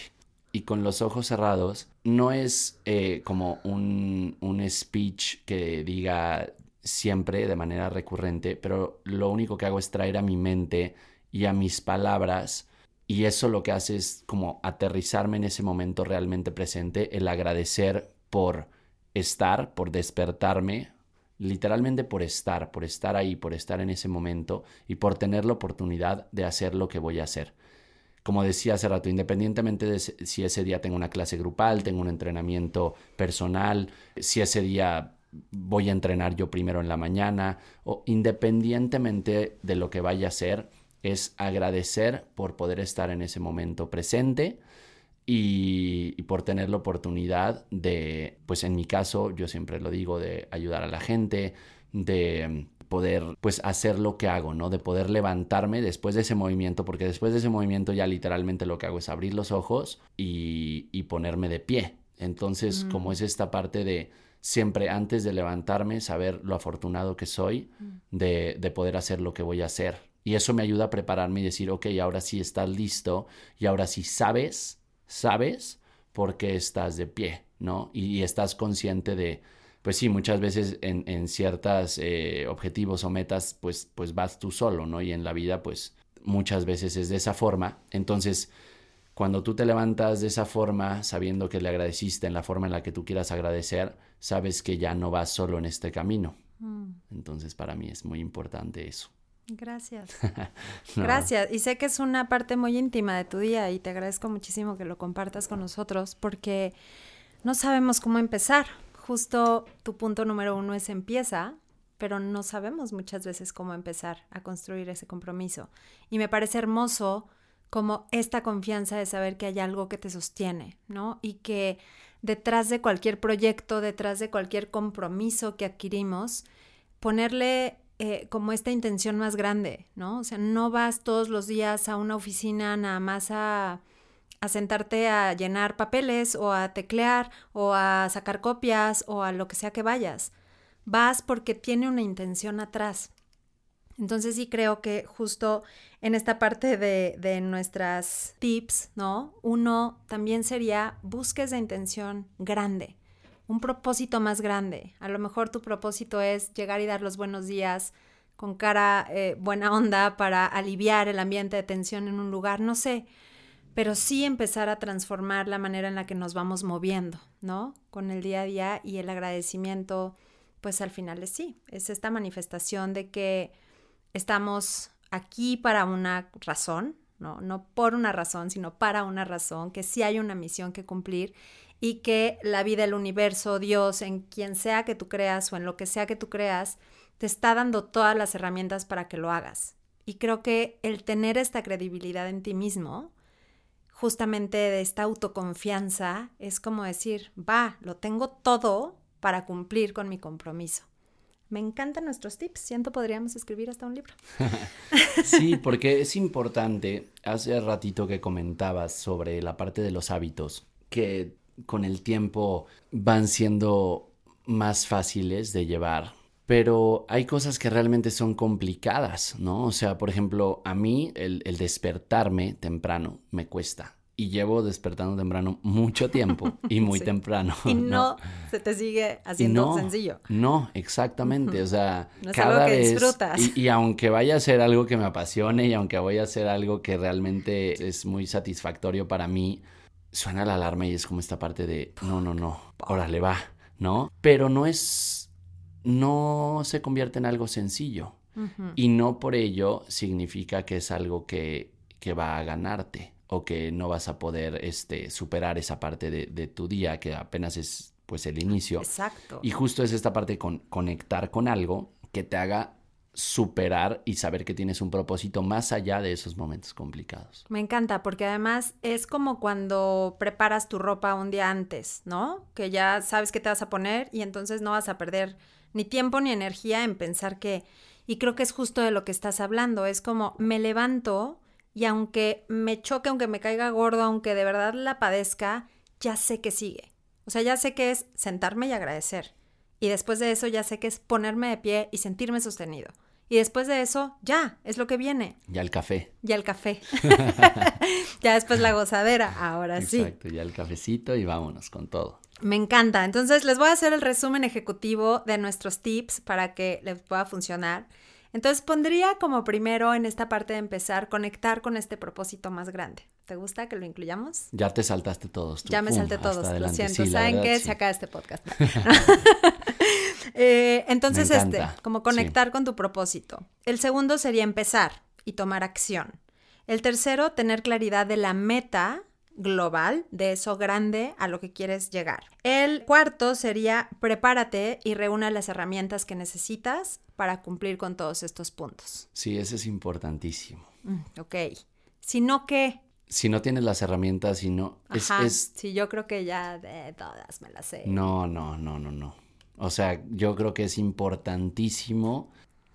Y con los ojos cerrados, no es eh, como un, un speech que diga siempre de manera recurrente, pero lo único que hago es traer a mi mente y a mis palabras y eso lo que hace es como aterrizarme en ese momento realmente presente, el agradecer por estar, por despertarme, literalmente por estar, por estar ahí, por estar en ese momento y por tener la oportunidad de hacer lo que voy a hacer. Como decía hace rato, independientemente de si ese día tengo una clase grupal, tengo un entrenamiento personal, si ese día voy a entrenar yo primero en la mañana, o independientemente de lo que vaya a hacer, es agradecer por poder estar en ese momento presente y, y por tener la oportunidad de, pues en mi caso, yo siempre lo digo, de ayudar a la gente, de poder pues hacer lo que hago, ¿no? De poder levantarme después de ese movimiento, porque después de ese movimiento ya literalmente lo que hago es abrir los ojos y, y ponerme de pie. Entonces, como mm. es esta parte de siempre antes de levantarme, saber lo afortunado que soy mm. de, de poder hacer lo que voy a hacer. Y eso me ayuda a prepararme y decir, ok, ahora sí estás listo y ahora sí sabes, sabes por qué estás de pie, ¿no? y estás consciente de pues sí, muchas veces en, en ciertos eh, objetivos o metas, pues, pues vas tú solo, ¿no? Y en la vida, pues muchas veces es de esa forma. Entonces, cuando tú te levantas de esa forma, sabiendo que le agradeciste en la forma en la que tú quieras agradecer, sabes que ya no vas solo en este camino. Mm. Entonces, para mí es muy importante eso. Gracias. Gracias. Y sé que es una parte muy íntima de tu día y te agradezco muchísimo que lo compartas con nosotros porque no sabemos cómo empezar justo tu punto número uno es empieza, pero no sabemos muchas veces cómo empezar a construir ese compromiso. Y me parece hermoso como esta confianza de saber que hay algo que te sostiene, ¿no? Y que detrás de cualquier proyecto, detrás de cualquier compromiso que adquirimos, ponerle eh, como esta intención más grande, ¿no? O sea, no vas todos los días a una oficina nada más a sentarte a llenar papeles o a teclear o a sacar copias o a lo que sea que vayas. Vas porque tiene una intención atrás. Entonces sí creo que justo en esta parte de, de nuestras tips, ¿no? Uno también sería busques de intención grande, un propósito más grande. A lo mejor tu propósito es llegar y dar los buenos días con cara eh, buena onda para aliviar el ambiente de tensión en un lugar, no sé pero sí empezar a transformar la manera en la que nos vamos moviendo, ¿no? Con el día a día y el agradecimiento, pues al final es sí, es esta manifestación de que estamos aquí para una razón, ¿no? No por una razón, sino para una razón, que sí hay una misión que cumplir y que la vida, el universo, Dios, en quien sea que tú creas o en lo que sea que tú creas, te está dando todas las herramientas para que lo hagas. Y creo que el tener esta credibilidad en ti mismo, justamente de esta autoconfianza es como decir, va, lo tengo todo para cumplir con mi compromiso. Me encantan nuestros tips, siento podríamos escribir hasta un libro. sí, porque es importante, hace ratito que comentabas sobre la parte de los hábitos, que con el tiempo van siendo más fáciles de llevar pero hay cosas que realmente son complicadas, ¿no? O sea, por ejemplo, a mí el, despertarme temprano me cuesta. Y llevo despertando temprano mucho tiempo y muy temprano. Y no, se te sigue haciendo sencillo. No, exactamente. O sea, cada vez. Disfrutas. Y, y, aunque vaya a ser algo que me apasione y aunque vaya a ser algo que realmente es muy satisfactorio para mí, suena la alarma y es como esta parte de no, no, no, órale, va, ¿no? Pero no es no se convierte en algo sencillo. Y no por ello significa que es algo que, que, va a ganarte o que no vas a poder este, superar esa parte de, de, tu día que apenas es pues el inicio. Exacto. Y justo es esta parte con conectar con algo que te haga superar y saber que tienes un propósito más allá de esos momentos complicados. Me encanta porque además es como cuando preparas tu ropa un día antes, ¿no? Que ya sabes qué te vas a poner y entonces no vas a perder ni tiempo ni energía en pensar que, y creo que es justo de lo que estás hablando, es como me levanto y aunque me choque, aunque me caiga gordo, aunque de verdad la padezca, ya sé que sigue. O sea, ya sé que es sentarme y agradecer. Y después de eso ya sé que es ponerme de pie y sentirme sostenido. Y después de eso, ya, es lo que viene. Ya el café. Ya el café. ya después la gozadera, ahora sí. Exacto, ya el cafecito y vámonos con todo. Me encanta. Entonces les voy a hacer el resumen ejecutivo de nuestros tips para que les pueda funcionar. Entonces pondría como primero en esta parte de empezar, conectar con este propósito más grande. ¿Te gusta que lo incluyamos? Ya te saltaste todos. ya me salté todos, lo siento. ¿Saben qué? Se acaba este podcast. Eh, entonces, este, como conectar con tu propósito. El segundo sería empezar y tomar acción. El tercero, tener claridad de la meta global de eso grande a lo que quieres llegar. El cuarto sería prepárate y reúna las herramientas que necesitas para cumplir con todos estos puntos. Sí, ese es importantísimo. Mm, ok. Si no, ¿qué? Si no tienes las herramientas, si no... Ajá, Sí, yo creo que ya de todas me las sé. No, no, no, no, no. O sea, yo creo que es importantísimo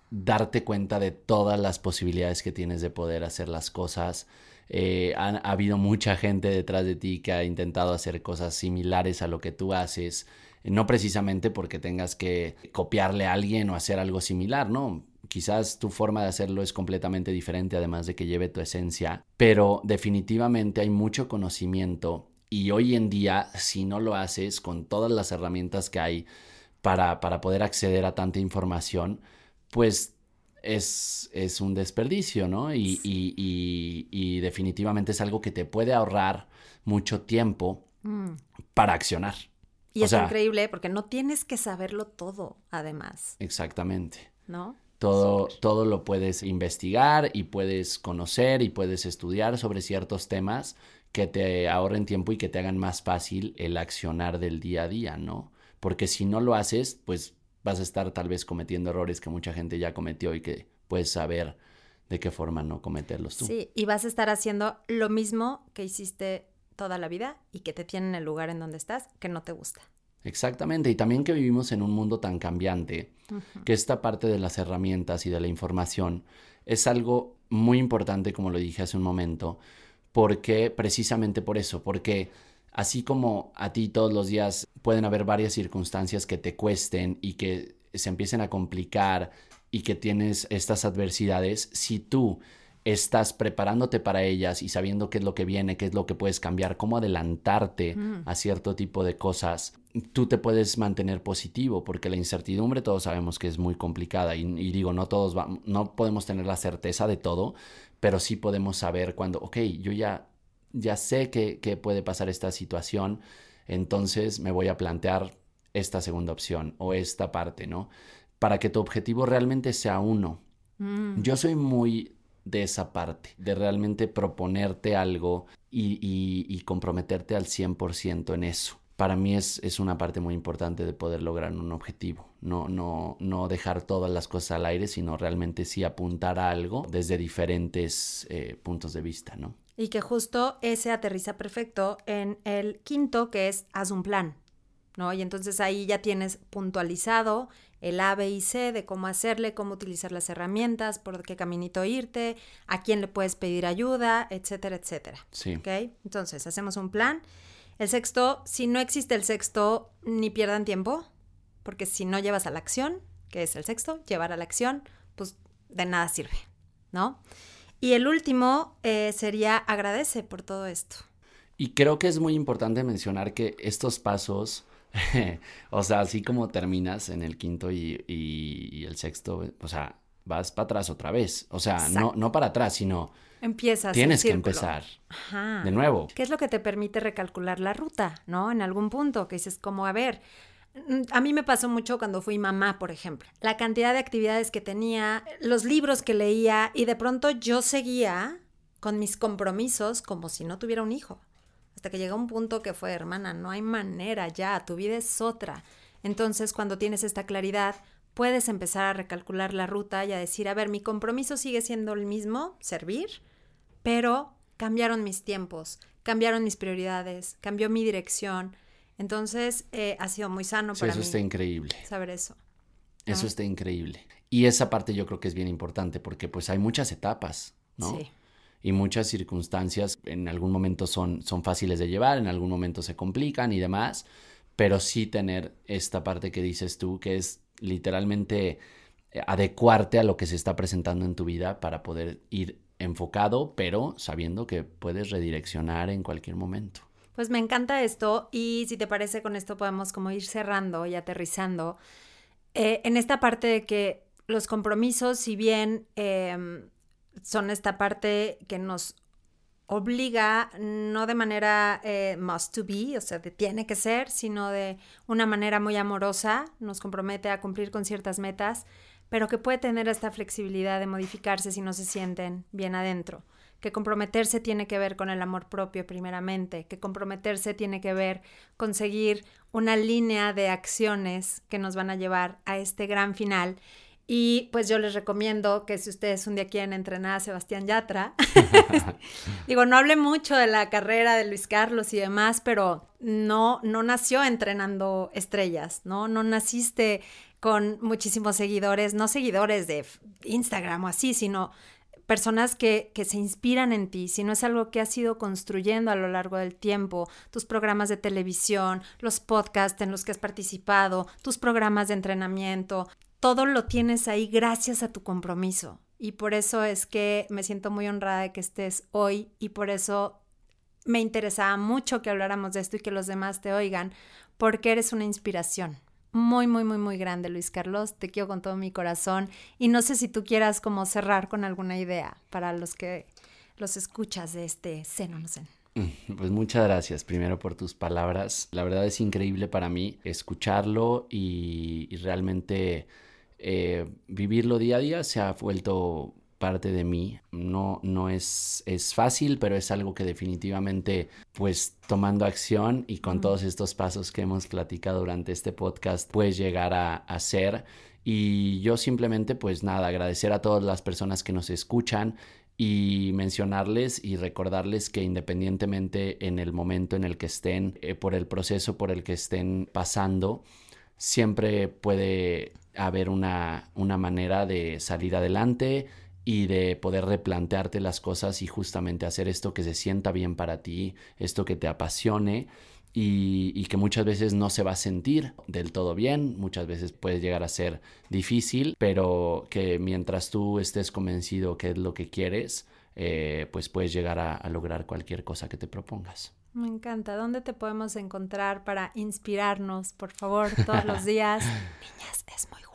darte cuenta de todas las posibilidades que tienes de poder hacer las cosas. Eh, ha, ha, habido mucha gente detrás de ti que ha intentado hacer cosas similares a lo que tú haces, no precisamente porque tengas que copiarle a alguien o hacer algo similar, ¿no? Quizás tu forma de hacerlo es completamente diferente, además de que lleve tu esencia, pero definitivamente hay mucho conocimiento y hoy en día, si no lo haces con todas las herramientas que hay para, para poder acceder a tanta información, pues es, es un desperdicio, ¿no? Y, y, y, y, definitivamente es algo que te puede ahorrar mucho tiempo mm. para accionar. Y es increíble porque no tienes que saberlo todo, además. Exactamente. ¿No? Todo, todo lo puedes investigar y puedes conocer y puedes estudiar sobre ciertos temas que te ahorren tiempo y que te hagan más fácil el accionar del día a día, ¿no? Porque si no lo haces, pues vas a estar tal vez cometiendo errores que mucha gente ya cometió y que puedes saber de qué forma no cometerlos tú. Sí, y vas a estar haciendo lo mismo que hiciste toda la vida y que te tiene en el lugar en donde estás que no te gusta. Exactamente, y también que vivimos en un mundo tan cambiante, que esta parte de las herramientas y de la información es algo muy importante, como lo dije hace un momento, porque precisamente por eso, porque así como a ti todos los días pueden haber varias circunstancias que te cuesten y que se empiecen a complicar y que tienes estas adversidades, si tú estás preparándote para ellas y sabiendo qué es lo que viene, qué es lo que puedes cambiar, cómo adelantarte mm. a cierto tipo de cosas, tú te puedes mantener positivo, porque la incertidumbre todos sabemos que es muy complicada y, digo, no todos no podemos tener la certeza de todo, pero sí podemos saber cuando, ok, yo ya, ya sé que, puede pasar esta situación, entonces me voy a plantear esta segunda opción o esta parte, ¿no? Para que tu objetivo realmente sea uno. Mm. Yo soy muy de esa parte, de realmente proponerte algo y, y, comprometerte al 100% en eso. Para mí es, es, una parte muy importante de poder lograr un objetivo. No, no, no dejar todas las cosas al aire, sino realmente sí apuntar a algo desde diferentes eh, puntos de vista, ¿no? Y que justo ese aterriza perfecto en el quinto, que es haz un plan, ¿no? Y entonces ahí ya tienes puntualizado el A, B y C de cómo hacerle, cómo utilizar las herramientas, por qué caminito irte, a quién le puedes pedir ayuda, etcétera, etcétera. Sí. ¿Ok? Entonces, hacemos un plan. El sexto, si no existe el sexto, ni pierdan tiempo, porque si no llevas a la acción, que es el sexto, llevar a la acción, pues de nada sirve, ¿no? Y el último eh, sería agradece por todo esto. Y creo que es muy importante mencionar que estos pasos o sea, así como terminas en el quinto y, el sexto, o sea, vas para atrás otra vez. O sea, no, no para atrás, sino... Empiezas. Tienes que empezar. De nuevo. ¿Qué es lo que te permite recalcular la ruta, no? En algún punto, que dices como, a ver, a mí me pasó mucho cuando fui mamá, por ejemplo. La cantidad de actividades que tenía, los libros que leía y de pronto yo seguía con mis compromisos como si no tuviera un hijo. Hasta que llega un punto que fue, hermana, no hay manera ya, tu vida es otra. Entonces, cuando tienes esta claridad, puedes empezar a recalcular la ruta y a decir, a ver, mi compromiso sigue siendo el mismo, servir, pero cambiaron mis tiempos, cambiaron mis prioridades, cambió mi dirección. Entonces, eh, ha sido muy sano para eso mí. Eso está increíble. Saber eso. Eso está increíble. Y esa parte yo creo que es bien importante porque pues hay muchas etapas, ¿no? Sí y muchas circunstancias en algún momento son, son fáciles de llevar, en algún momento se complican y demás, pero sí tener esta parte que dices tú, que es literalmente eh, adecuarte a lo que se está presentando en tu vida para poder ir enfocado, pero sabiendo que puedes redireccionar en cualquier momento. Pues me encanta esto y si te parece con esto podemos como ir cerrando y aterrizando eh, en esta parte de que los compromisos, si bien em, son esta parte que nos obliga, no de manera eh, must to be, o sea, de tiene que ser, sino de una manera muy amorosa, nos compromete a cumplir con ciertas metas, pero que puede tener esta flexibilidad de modificarse si no se sienten bien adentro. Que comprometerse tiene que ver con el amor propio primeramente, que comprometerse tiene que ver con seguir una línea de acciones que nos van a llevar a este gran final y pues yo les recomiendo que si ustedes un día quieren entrenar a Sebastián Yatra, digo, no hablé mucho de la carrera de Luis Carlos y demás, pero no, no nació entrenando estrellas, ¿no? No naciste con muchísimos seguidores, no seguidores de Instagram o así, sino personas que, que, se inspiran en ti, si no es algo que has ido construyendo a lo largo del tiempo, tus programas de televisión, los podcasts en los que has participado, tus programas de entrenamiento, todo lo tienes ahí gracias a tu compromiso. Y por eso es que me siento muy honrada de que estés hoy y por eso me interesaba mucho que habláramos de esto y que los demás te oigan, porque eres una inspiración muy, muy, muy, muy grande, Luis Carlos. Te quiero con todo mi corazón. Y no sé si tú quieras como cerrar con alguna idea para los que los escuchas de este seno, no sé. Mm, pues muchas gracias primero por tus palabras. La verdad es increíble para mí escucharlo y, realmente eh, vivirlo día a día se ha vuelto parte de mí. No, no es, es fácil, pero es algo que definitivamente, pues tomando acción y con todos estos pasos que hemos platicado durante este podcast, puedes llegar a hacer. Y yo simplemente, pues nada, agradecer a todas las personas que nos escuchan y mencionarles y recordarles que independientemente en el momento en el que estén, eh, por el proceso por el que estén pasando, siempre puede haber una, una manera de salir adelante, y de poder replantearte las cosas y justamente hacer esto que se sienta bien para ti, esto que te apasione y, que muchas veces no se va a sentir del todo bien, muchas veces puede llegar a ser difícil, pero que mientras tú estés convencido que es lo que quieres, eh, pues puedes llegar a, a lograr cualquier cosa que te propongas. Me encanta. ¿Dónde te podemos encontrar para inspirarnos, por favor, todos los días? Niñas, es muy.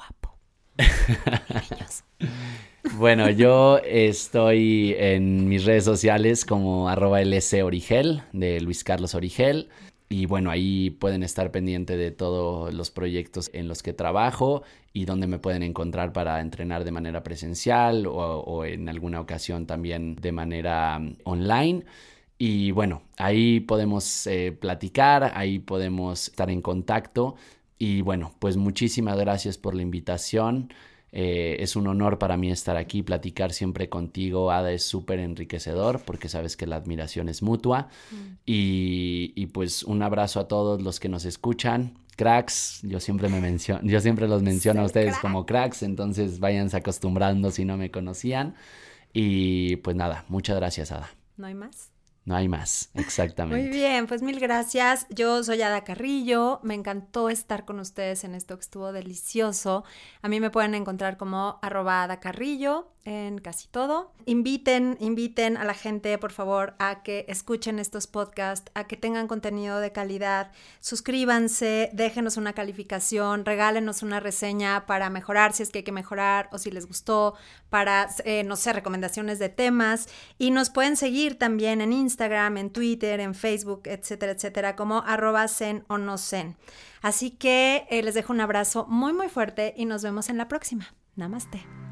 Bueno, yo estoy en mis redes sociales como arroba de Luis Carlos Origel. Y bueno, ahí pueden estar pendiente de todos los proyectos en los que trabajo y donde me pueden encontrar para entrenar de manera presencial o, en alguna ocasión también de manera um, online. Y bueno, ahí podemos eh, platicar, ahí podemos estar en contacto. Y bueno, pues muchísimas gracias por la invitación. Eh, es un honor para mí estar aquí, platicar siempre contigo, Ada, es súper enriquecedor porque sabes que la admiración es mutua. Mm. Y, pues un abrazo a todos los que nos escuchan. Cracks, yo siempre me menciono, yo siempre los menciono a ustedes como cracks, entonces váyanse acostumbrando si no me conocían. Y pues nada, muchas gracias, Ada. ¿No hay más? No hay más, exactamente. Muy bien, pues mil gracias. Yo soy Ada Carrillo. Me encantó estar con ustedes en esto que estuvo delicioso. A mí me pueden encontrar como arroba Ada Carrillo en casi todo. Inviten, inviten a la gente, por favor, a que escuchen estos podcasts, a que tengan contenido de calidad. Suscríbanse, déjenos una calificación, regálenos una reseña para mejorar si es que hay que mejorar o si les gustó, para, eh, no sé, recomendaciones de temas. Y nos pueden seguir también en Instagram, en Twitter, en Facebook, etcétera, etcétera, como arroba zen o no zen. Así que eh, les dejo un abrazo muy, muy fuerte y nos vemos en la próxima. Namaste.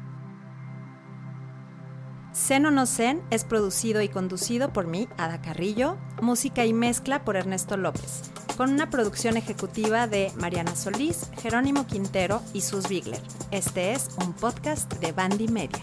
Zen o no Zen es producido y conducido por mí, Ada Carrillo, música y mezcla por Ernesto López, con una producción ejecutiva de Mariana Solís, Jerónimo Quintero y Sus Bigler. Este es un podcast de Bandy Media.